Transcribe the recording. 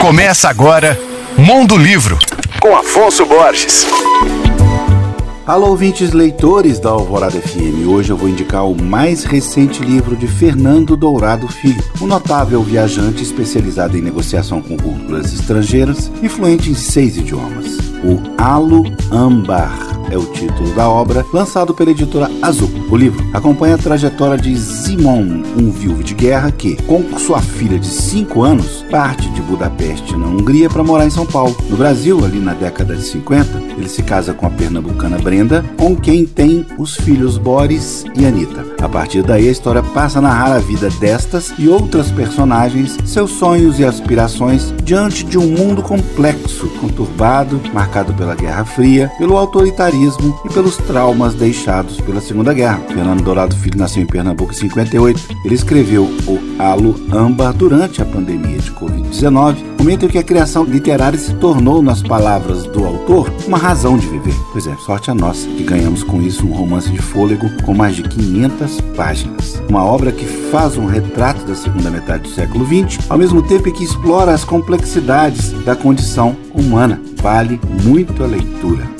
Começa agora Mundo Livro, com Afonso Borges. Alô, ouvintes leitores da Alvorada FM. Hoje eu vou indicar o mais recente livro de Fernando Dourado Filho, um notável viajante especializado em negociação com culturas estrangeiras, influente em seis idiomas. O Alu Ambar é o título da obra, lançado pela editora Azul. O livro acompanha a trajetória de Simon, um viúvo de guerra que, com sua filha de 5 anos, parte de Budapeste, na Hungria, para morar em São Paulo. No Brasil, ali na década de 50, ele se casa com a pernambucana Brenda, com quem tem os filhos Boris e Anita. A partir daí, a história passa a narrar a vida destas e outras personagens, seus sonhos e aspirações diante de um mundo complexo, conturbado, marcado pela Guerra Fria, pelo autoritarismo e pelos traumas deixados pela Segunda Guerra. Fernando Dourado Filho nasceu em Pernambuco em 58. Ele escreveu o Alo Âmbar durante a pandemia de Covid-19, momento em que a criação literária se tornou, nas palavras do autor, uma razão de viver. Pois é, sorte a nossa que ganhamos com isso um romance de fôlego com mais de 500 páginas. Uma obra que faz um retrato da segunda metade do século XX, ao mesmo tempo que explora as complexidades da condição humana. Vale muito a leitura.